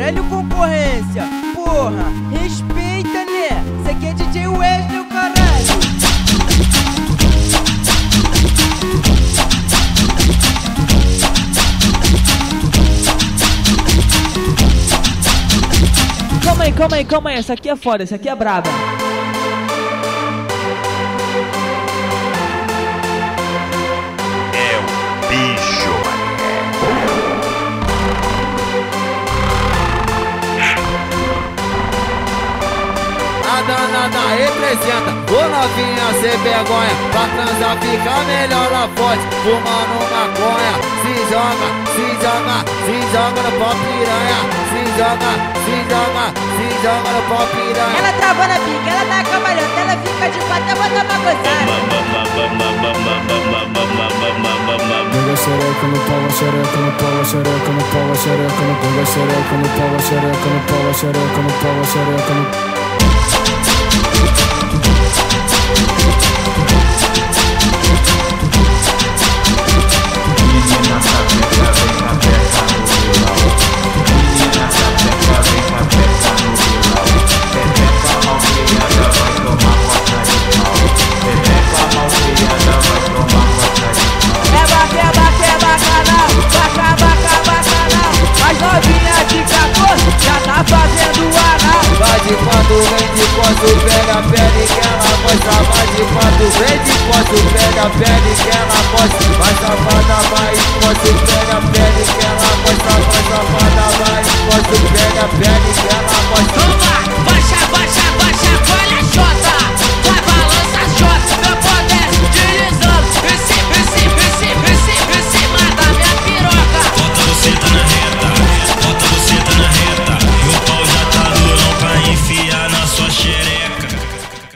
caralho, concorrência. Porra, respeita, né? Cê aqui é DJ Wesley, caralho. Calma aí, calma aí, calma aí. Essa aqui é foda, essa aqui é braba. Danada representa. Ô novinha sem vergonha Pra transar fica melhor lá forte. Fumando maconha Se joga, se joga, se joga no pau piranha. Se joga, se joga, se joga no pau piranha. Ela trava na pica, ela tá camalhota, ela fica de quatro, eu vou tomar gozada. Pega xereca no pau, xereca no pau, xereca no pau, xereca no pau, xereca no pau, xereca no pau, xereca no pau, xereca no fazendo anal. Vai de quatro, vem de quatro, pega a pele pega a pele que ela gosta Vai safada, vai esforço Pega a pele que ela gosta Vai safada, vai esforço Pega a pele que ela